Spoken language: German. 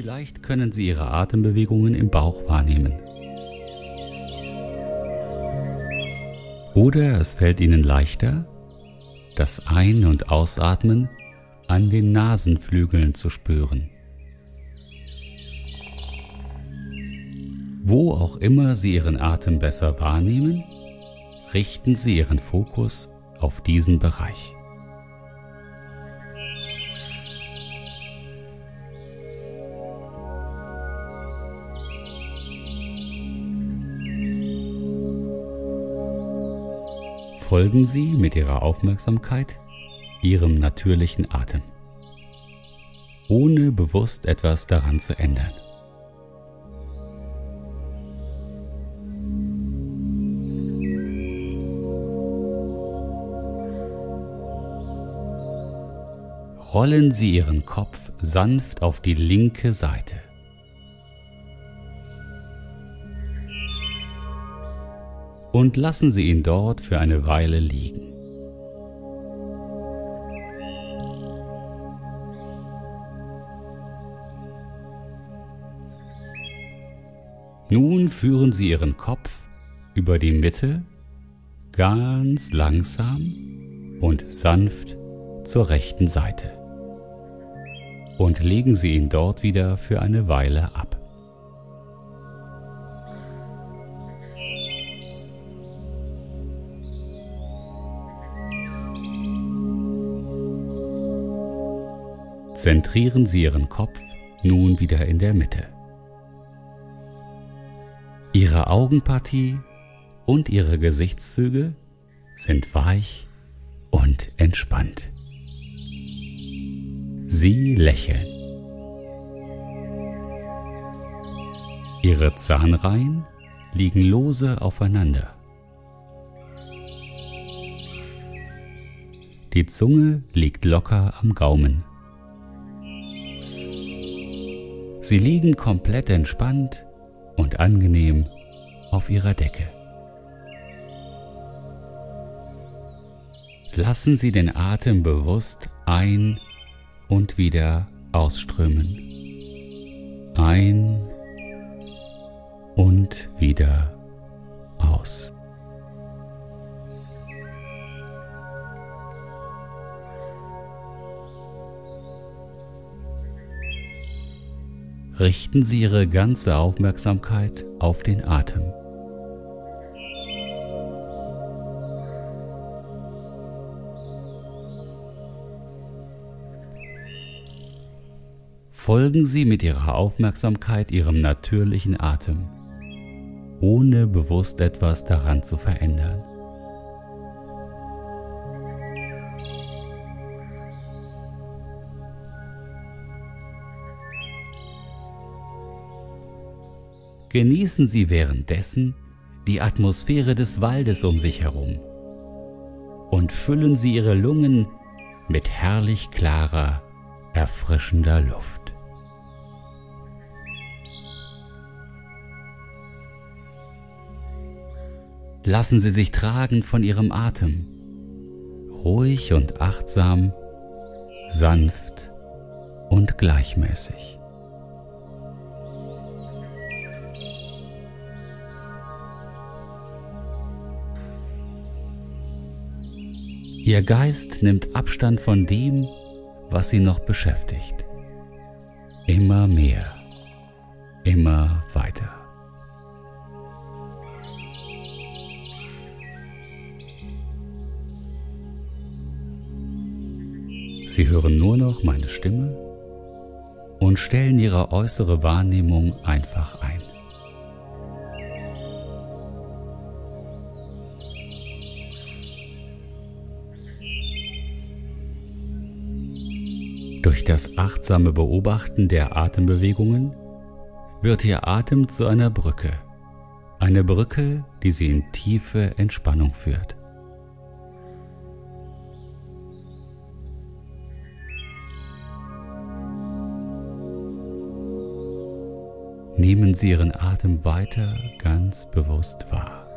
Vielleicht können Sie Ihre Atembewegungen im Bauch wahrnehmen. Oder es fällt Ihnen leichter, das Ein- und Ausatmen an den Nasenflügeln zu spüren. Wo auch immer Sie Ihren Atem besser wahrnehmen, richten Sie Ihren Fokus auf diesen Bereich. Folgen Sie mit Ihrer Aufmerksamkeit Ihrem natürlichen Atem, ohne bewusst etwas daran zu ändern. rollen Sie Ihren Kopf sanft auf die linke Seite. Und lassen Sie ihn dort für eine Weile liegen. Nun führen Sie Ihren Kopf über die Mitte ganz langsam und sanft zur rechten Seite und legen Sie ihn dort wieder für eine Weile ab. Zentrieren Sie Ihren Kopf nun wieder in der Mitte. Ihre Augenpartie und Ihre Gesichtszüge sind weich und entspannt. Sie lächeln. Ihre Zahnreihen liegen lose aufeinander. Die Zunge liegt locker am Gaumen. Sie liegen komplett entspannt und angenehm auf ihrer Decke. Lassen Sie den Atem bewusst ein und wieder ausströmen. Ein und wieder aus. Richten Sie Ihre ganze Aufmerksamkeit auf den Atem. folgen Sie mit Ihrer Aufmerksamkeit Ihrem natürlichen Atem, ohne bewusst etwas daran zu verändern. Genießen Sie währenddessen die Atmosphäre des Waldes um sich herum und füllen Sie Ihre Lungen mit herrlich klarer, erfrischender Luft. Lassen Sie sich tragen von Ihrem Atem, ruhig und achtsam, sanft und gleichmäßig. Ihr Geist nimmt Abstand von dem, was sie noch beschäftigt. Immer mehr, immer weiter. Sie hören nur noch meine Stimme und stellen Ihre äußere Wahrnehmung einfach ein. Durch das achtsame Beobachten der Atembewegungen wird Ihr Atem zu einer Brücke, eine Brücke, die Sie in tiefe Entspannung führt. Nehmen Sie Ihren Atem weiter ganz bewusst wahr.